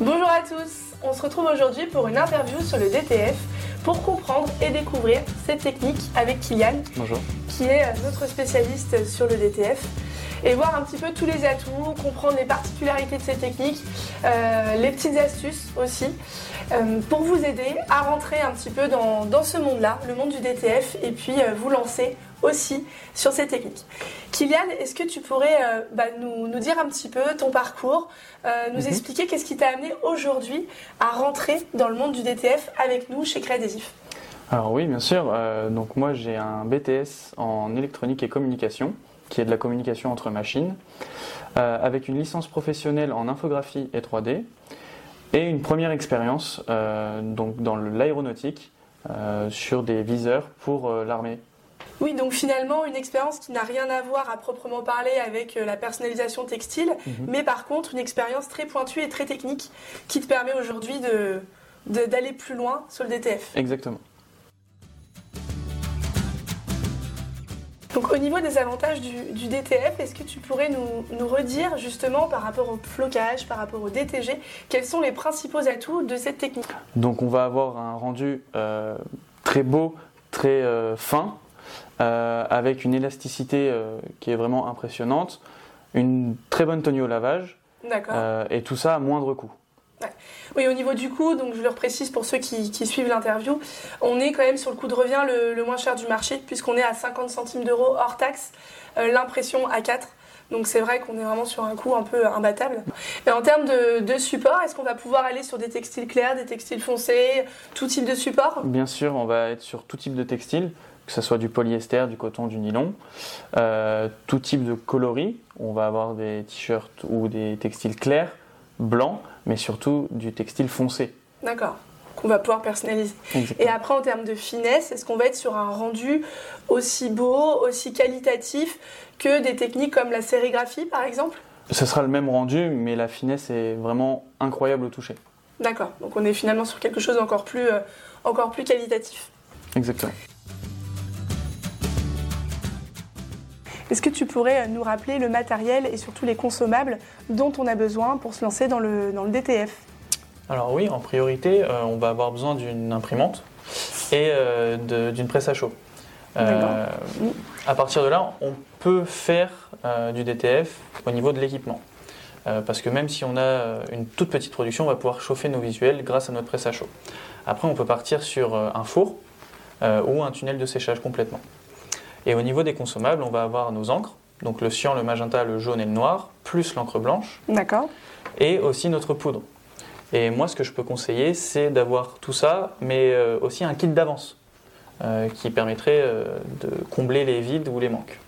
Bonjour à tous, on se retrouve aujourd'hui pour une interview sur le DTF pour comprendre et découvrir cette technique avec Kylian, Bonjour. qui est notre spécialiste sur le DTF, et voir un petit peu tous les atouts, comprendre les particularités de cette technique, euh, les petites astuces aussi, euh, pour vous aider à rentrer un petit peu dans, dans ce monde-là, le monde du DTF, et puis euh, vous lancer aussi sur ces techniques. Kylian, est-ce que tu pourrais euh, bah, nous, nous dire un petit peu ton parcours, euh, nous Mhm. expliquer qu'est-ce qui t'a amené aujourd'hui à rentrer dans le monde du DTF avec nous chez Créadésif Alors oui, bien sûr. Euh, donc moi j'ai un BTS en électronique et communication, qui est de la communication entre machines, euh, avec une licence professionnelle en infographie et 3D, et une première expérience euh, donc dans l'aéronautique euh, sur des viseurs pour l'armée. Oui, donc finalement, une expérience qui n'a rien à voir à proprement parler avec la personnalisation textile, Mhm. mais par contre, une expérience très pointue et très technique qui te permet aujourd'hui de, de- d'aller plus loin sur le DTF. Exactement. Donc au niveau des avantages du, du DTF, est-ce que tu pourrais nous, nous redire justement par rapport au flocage, par rapport au DTG, quels sont les principaux atouts de cette technique? Donc on va avoir un rendu euh, très beau, très euh, fin, euh, avec une élasticité qui est vraiment impressionnante, une très bonne tenue au lavage, et tout ça à moindre coût. Oui, au niveau du coût, donc je le reprécise pour ceux qui, suivent l'interview, on est quand même sur le coût de revient le, moins cher du marché, puisqu'on est à 50 centimes d'euros hors taxe, euh, l'impression à 4. Donc c'est vrai qu'on est vraiment sur un coût un peu imbattable. Et en termes de, de support, est-ce qu'on va pouvoir aller sur des textiles clairs, des textiles foncés, tout type de support? Bien sûr, on va être sur tout type de textile, que ce soit du polyester, du coton, du nylon, euh, tout type de coloris. On va avoir des t-shirts ou des textiles clairs, blancs, mais surtout du textile foncé. D'accord. Qu'on va pouvoir personnaliser. Et après, en termes de finesse, est-ce qu'on va être sur un rendu aussi beau, aussi qualitatif que des techniques comme la sérigraphie, par exemple? Ce sera le même rendu, mais la finesse est vraiment incroyable au toucher. D'accord. Donc on est finalement sur quelque chose encore plus, euh, encore plus qualitatif. Exactement. Est-ce que tu pourrais euh, nous rappeler le matériel et surtout les consommables dont on a besoin pour se lancer dans le, dans le DTF Alors oui, en priorité, euh, on va avoir besoin d'une imprimante et euh, d'une presse à chaud. Euh, à partir de là, on peut faire du DTF au niveau de l'équipement. Parce que même si on a une toute petite production, on va pouvoir chauffer nos visuels grâce à notre presse à chaud. Après, on peut partir sur un four ou un tunnel de séchage complètement. Et au niveau des consommables, on va avoir nos encres, donc le cyan, le magenta, le jaune et le noir, plus l'encre blanche D'accord. et aussi notre poudre. Et moi, ce que je peux conseiller, c'est d'avoir tout ça, mais euh, aussi un kit d'avance euh, qui permettrait euh, de combler les vides ou les manques.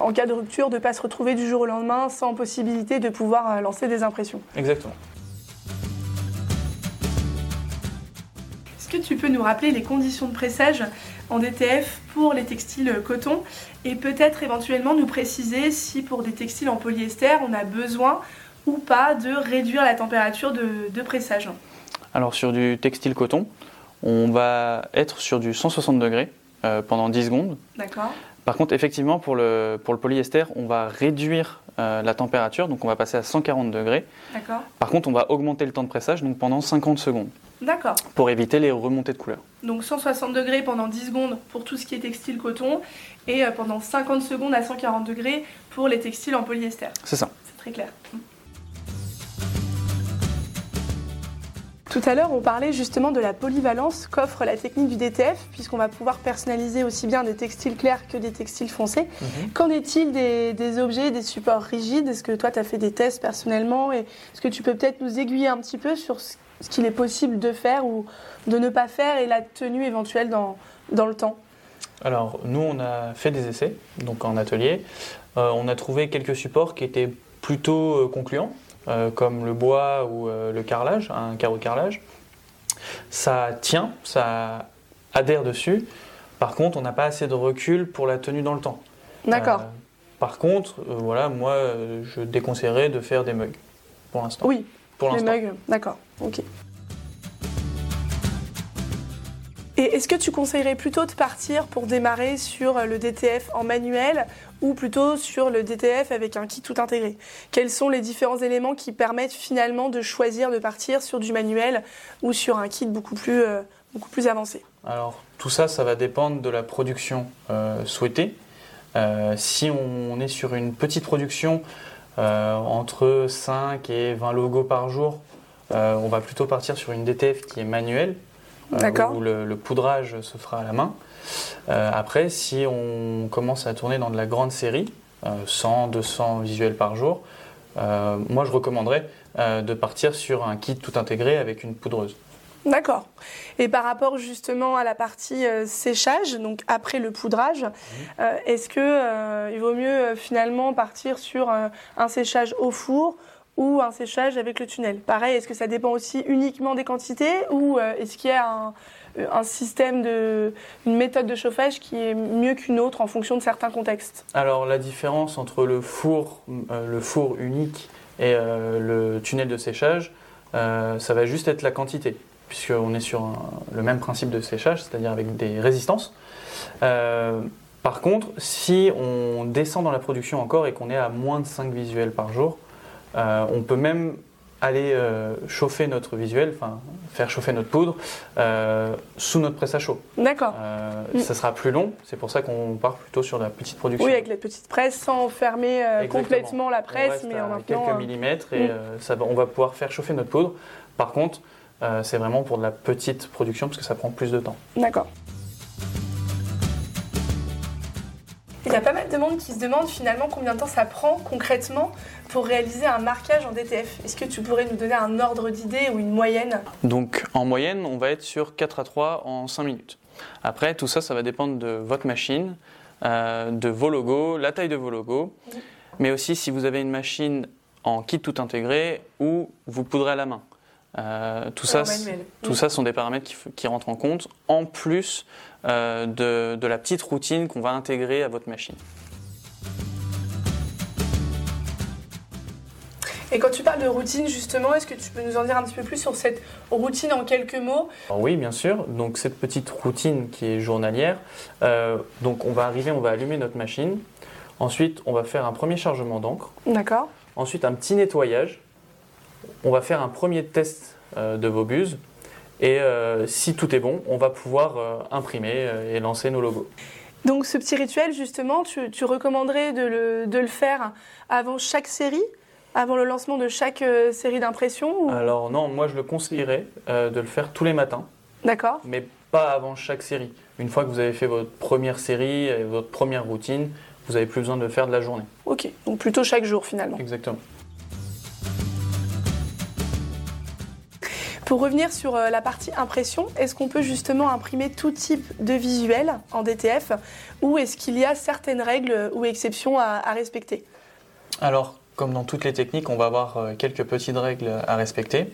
En cas de rupture, de ne pas se retrouver du jour au lendemain sans possibilité de pouvoir lancer des impressions. Exactement. Est-ce que tu peux nous rappeler les conditions de pressage en DTF pour les textiles coton et peut-être éventuellement nous préciser si pour des textiles en polyester on a besoin ou pas de réduire la température de, de pressage Alors sur du textile coton, on va être sur du 160 degrés euh, pendant 10 secondes. D'accord Par contre, effectivement, pour le, pour le polyester, on va réduire euh, la température, donc on va passer à 140 degrés. D'accord Par contre, on va augmenter le temps de pressage, donc pendant 50 secondes, D'accord. pour éviter les remontées de couleur. Donc 160 degrés pendant 10 secondes pour tout ce qui est textile coton et euh, pendant 50 secondes à 140 degrés pour les textiles en polyester. C'est ça. C'est très clair. Tout à l'heure, on parlait justement de la polyvalence qu'offre la technique du DTF, puisqu'on va pouvoir personnaliser aussi bien des textiles clairs que des textiles foncés. Qu'en est-il des, des objets, des supports rigides? Est-ce que toi, tu as fait des tests personnellement? Et Est-ce que tu peux peut-être nous aiguiller un petit peu sur ce ce qu'il est possible de faire ou de ne pas faire et la tenue éventuelle dans, dans le temps? Alors, nous, on a fait des essais, donc en atelier. Euh, on a trouvé quelques supports qui étaient plutôt euh, concluants, comme le bois ou euh, le carrelage, un carreau de carrelage. Ça tient, ça adhère dessus. Par contre, on n'a pas assez de recul pour la tenue dans le temps. D'accord. Euh, par contre, euh, voilà, moi, euh, je déconseillerais de faire des mugs pour l'instant. oui, pour l'instant. mugs, d'accord, ok. Et est-ce que tu conseillerais plutôt de partir pour démarrer sur le DTF en manuel ou plutôt sur le DTF avec un kit tout intégré? Quels sont les différents éléments qui permettent finalement de choisir de partir sur du manuel ou sur un kit beaucoup plus, euh, avancé? Alors tout ça, ça va dépendre de la production euh, souhaitée. Euh, si on est sur une petite production entre 5 et 20 logos par jour, on va plutôt partir sur une DTF qui est manuelle, où le, poudrage se fera à la main. Euh, après, si on commence à tourner dans de la grande série, 100, euh, 200 visuels par jour, euh, moi je recommanderais de partir sur un kit tout intégré avec une poudreuse. D'accord. Et par rapport justement à la partie séchage, donc après le poudrage, mhm. est-ce que il vaut mieux finalement partir sur un séchage au four ou un séchage avec le tunnel Pareil, est-ce que ça dépend aussi uniquement des quantités ou est-ce qu'il y a un, euh, un système de, une méthode de chauffage qui est mieux qu'une autre en fonction de certains contextes? Alors la différence entre le four, euh, le four unique et euh, le tunnel de séchage, ça va juste être la quantité, puisqu'on est sur le même principe de séchage, c'est-à-dire avec des résistances. par contre, si on descend dans la production encore et qu'on est à moins de 5 visuels par jour, on peut même aller euh, chauffer notre visuel, enfin faire chauffer notre poudre euh, sous notre presse à chaud. D'accord. Euh. Ça sera plus long, c'est pour ça qu'on part plutôt sur la petite production. Oui, avec la petite presse sans fermer complètement la presse, mais en quelques millimètres et ça on va pouvoir faire chauffer notre poudre. Par contre, c'est vraiment pour de la petite production parce que ça prend plus de temps. D'accord. Y a pas mal de monde qui se demande finalement combien de temps ça prend concrètement pour réaliser un marquage en DTF. Est-ce que tu pourrais nous donner un ordre d'idée ou une moyenne? Donc en moyenne, on va être sur 4 à 3 en 5 minutes. Après, tout ça, ça va dépendre de votre machine, euh, de vos logos, la taille de vos logos, mais aussi si vous avez une machine en kit tout intégré ou vous poudrez à la main. Euh, tout, ça, tout ça sont des paramètres qui, rentrent en compte, en plus euh, de, de la petite routine qu'on va intégrer à votre machine. Et quand tu parles de routine, justement, est-ce que tu peux nous en dire un petit peu plus sur cette routine en quelques mots? Oui, bien sûr. Donc cette petite routine qui est journalière, euh, donc on va arriver, on va allumer notre machine. Ensuite, on va faire un premier chargement d'encre. D'accord. Ensuite, un petit nettoyage. On va faire un premier test euh, de vos buses. Et euh, si tout est bon, on va pouvoir imprimer et lancer nos logos. Donc ce petit rituel, justement, tu, recommanderais de le, de le, faire avant chaque série? Avant le lancement de chaque euh, série d'impressions Alors non, moi je le conseillerais euh, de le faire tous les matins. D'accord. Mais pas avant chaque série. Une fois que vous avez fait votre première série et votre première routine, vous n'avez plus besoin de le faire de la journée. Ok, donc plutôt chaque jour finalement. Exactement. Pour revenir sur euh, la partie impression, est-ce qu'on peut justement imprimer tout type de visuel en DTF ou est-ce qu'il y a certaines règles ou exceptions à, à respecter? Alors, comme dans toutes les techniques, on va avoir euh, quelques petites règles à respecter.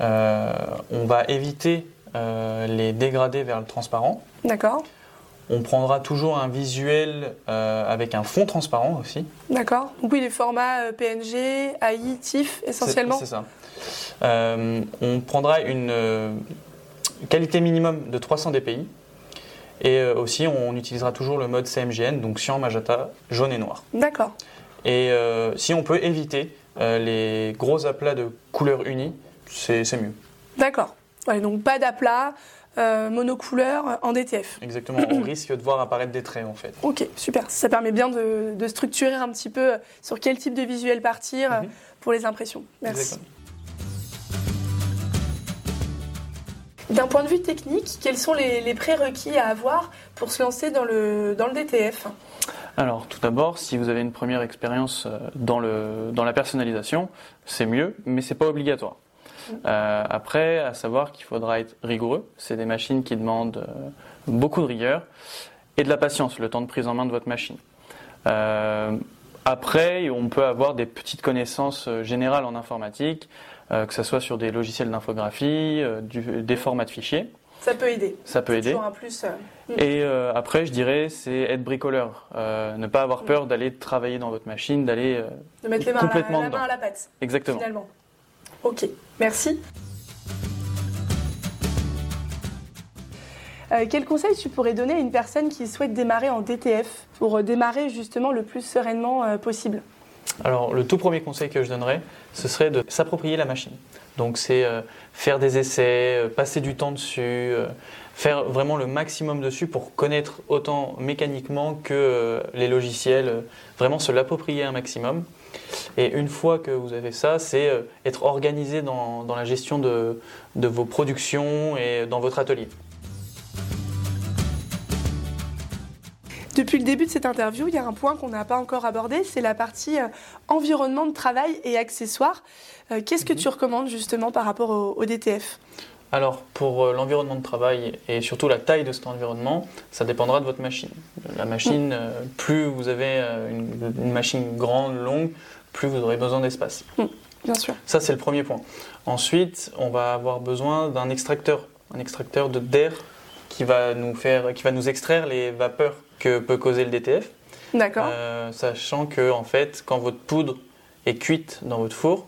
Euh, on va éviter euh, les dégradés vers le transparent. D'accord. On prendra toujours un visuel avec un fond transparent aussi. D'accord. Donc oui, les formats PNG, AI, TIFF essentiellement. C'est ça. On prendra une qualité minimum de 300 dpi. Et aussi, on utilisera toujours le mode CMGN, donc cyan, magenta, jaune et noir. D'accord. Et euh, si on peut éviter euh, les gros aplats de couleurs unies, c'est mieux. D'accord. donc pas d'aplat, euh, monocouleur en DTF. Exactement, on risque de voir apparaître des traits en fait. Ok, super. Ça permet bien de, structurer un petit peu sur quel type de visuel partir mhm. pour les impressions. Merci. D'un point de vue technique, quels sont les, prérequis à avoir pour se lancer dans le, dans le DTF alors, tout d'abord, si vous avez une première expérience euh, dans, le, dans la personnalisation, c'est mieux, mais c'est pas obligatoire. Euh, après, à savoir qu'il faudra être rigoureux. C'est des machines qui demandent euh, beaucoup de rigueur et de la patience, le temps de prise en main de votre machine. après, on peut avoir des petites connaissances générales en informatique, que ce soit sur des logiciels d'infographie, des formats de fichiers. Ça peut aider. Ça peut aider. Un plus, euh, Et euh, après, je dirais, c'est être bricoleur. Euh, ne pas avoir peur d'aller travailler dans votre machine, d'aller de mettre les mains complètement à la, main à la pâte. Exactement. Finalement. Ok, merci. Euh, quel conseil tu pourrais donner à une personne qui souhaite démarrer en DTF pour démarrer justement le plus sereinement possible? Alors, le tout premier conseil que je donnerais, ce serait de s'approprier la machine. Donc, c'est faire des essais, passer du temps dessus, faire vraiment le maximum dessus pour connaître autant mécaniquement que les logiciels, vraiment se l'approprier un maximum. Et une fois que vous avez ça, c'est euh, être organisé dans, la gestion de, vos productions et dans votre atelier. Depuis le début de cette interview, il y a un point qu'on n'a pas encore abordé, c'est la partie euh, environnement de travail et accessoires. Euh, qu'est-ce que mhm. tu recommandes justement par rapport au DTF alors, pour euh, l'environnement de travail et surtout la taille de cet environnement, ça dépendra de votre machine. La machine, mm. plus vous avez euh, une, machine grande, longue, plus vous aurez besoin d'espace. Mm, bien sûr. Ça, c'est le premier point. Ensuite, on va avoir besoin d'un extracteur, un extracteur d'air qui va nous faire, qui va nous extraire les vapeurs que peut causer le DTF. D'accord. sachant que, en fait, quand votre poudre est cuite dans votre four,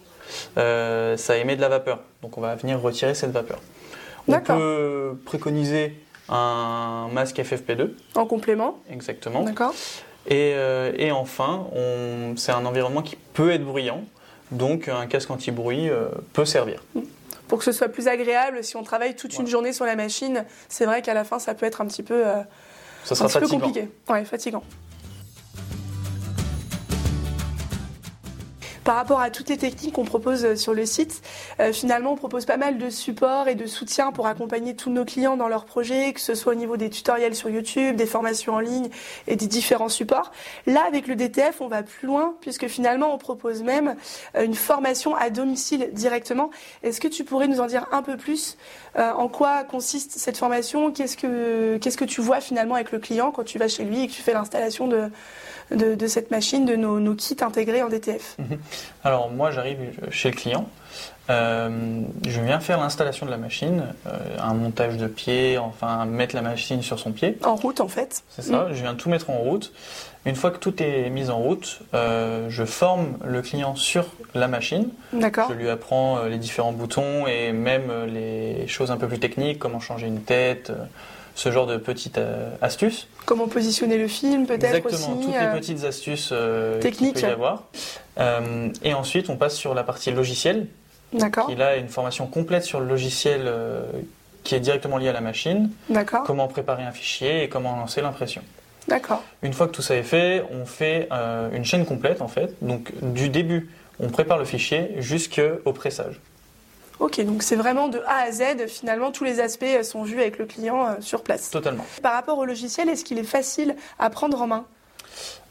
ça émet de la vapeur. Donc, on va venir retirer cette vapeur. On peut préconiser un masque FFP2. En complément Exactement. D'accord. Et, euh, et, enfin, c'est un environnement qui peut être bruyant, donc un casque anti-bruit euh, peut servir. Pour que ce soit plus agréable, si on travaille toute une journée sur la machine, c'est vrai qu'à la fin, ça peut être un petit peu, euh, ça sera un petit peu compliqué. Ouais, fatigant. Par rapport à toutes les techniques qu'on propose euh, sur le site, euh, finalement, on propose pas mal de supports et de soutien pour accompagner tous nos clients dans leurs projets, que ce soit au niveau des tutoriels sur YouTube, des formations en ligne et des différents supports. Là, avec le DTF, on va plus loin puisque finalement, on propose même euh, une formation à domicile directement. Est-ce que tu pourrais nous en dire un peu plus En quoi consiste cette formation? Qu'est-ce que qu'est-ce que tu vois finalement avec le client quand tu vas chez lui et que tu fais l'installation de de, cette machine, de nos, kits intégrés en DTF mhm. Alors moi j'arrive chez le client, euh, je viens faire l'installation de la machine, euh, un montage de pied, enfin mettre la machine sur son pied. En route en fait. C'est ça, mhm. je viens tout mettre en route. Une fois que tout est mis en route, euh, je forme le client sur la machine. D'accord. Je lui apprends les différents boutons et même les choses un peu plus techniques, comment changer une tête, ce genre de petites euh, astuces. Comment positionner le film peut-être aussi Exactement, toutes les euh, petites astuces euh, techniques qu'il peut y avoir. et ensuite, on passe sur la partie logicielle. D'accord. Il a une formation complète sur le logiciel qui est directement lié à la machine. D'accord. Comment préparer un fichier et comment lancer l'impression. D'accord. Une fois que tout ça est fait, on fait une chaîne complète en fait. Donc du début, on prépare le fichier jusqu'au pressage. Ok, donc c'est vraiment de A à Z, finalement, tous les aspects sont vus avec le client euh, sur place. Totalement. Par rapport au logiciel, est-ce qu'il est facile à prendre en main?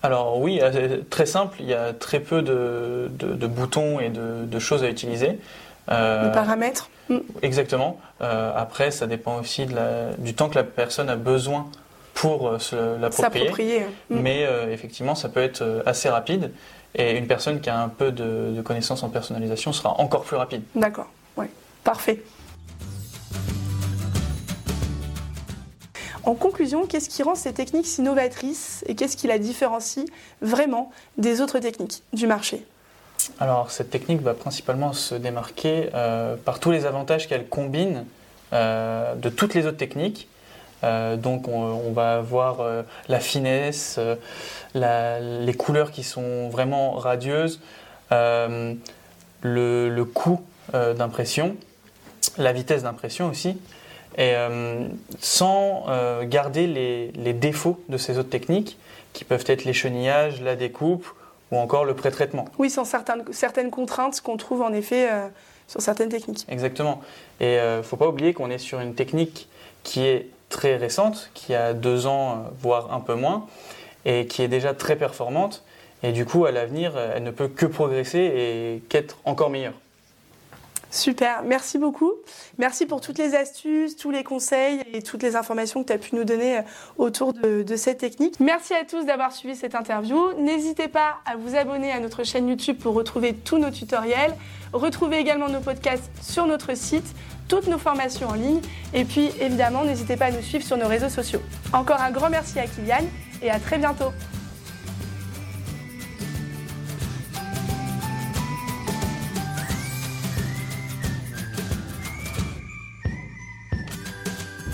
Alors oui, euh, très simple, il y a très peu de, boutons et de, choses à utiliser. Euh, paramètres? Mm. Exactement. Euh, après, ça dépend aussi du temps que la personne a besoin pour se l'approprier. Mm. Mais effectivement, ça peut être assez rapide. Et une personne qui a un peu de connaissances en personnalisation sera encore plus rapide. D'accord. Parfait. En conclusion, qu'est-ce qui rend ces techniques si novatrices et qu'est-ce qui la différencie vraiment des autres techniques du marché? Alors, cette technique va principalement se démarquer euh, par tous les avantages qu'elle combine euh, de toutes les autres techniques. Euh, donc, on, va avoir la finesse, les couleurs qui sont vraiment radieuses, le, le coût d'impression la vitesse d'impression aussi, et euh, sans euh, garder les, défauts de ces autres techniques, qui peuvent être l'échenillage, la découpe ou encore le pré-traitement. Oui, sans certaines, certaines contraintes qu'on trouve en effet euh, sur certaines techniques. Exactement. Et il ne faut pas oublier qu'on est sur une technique qui est très récente, qui a deux ans, voire un peu moins, et qui est déjà très performante. Et du coup, à l'avenir, elle ne peut que progresser et qu'être encore meilleure. Super, merci beaucoup. Merci pour toutes les astuces, tous les conseils et toutes les informations que tu as pu nous donner euh, autour de, cette technique. Merci à tous d'avoir suivi cette interview. N'hésitez pas à vous abonner à notre chaîne YouTube pour retrouver tous nos tutoriels. Retrouvez également nos podcasts sur notre site, toutes nos formations en ligne. Et puis évidemment, n'hésitez pas à nous suivre sur nos réseaux sociaux. Encore un grand merci à Kylian et à très bientôt.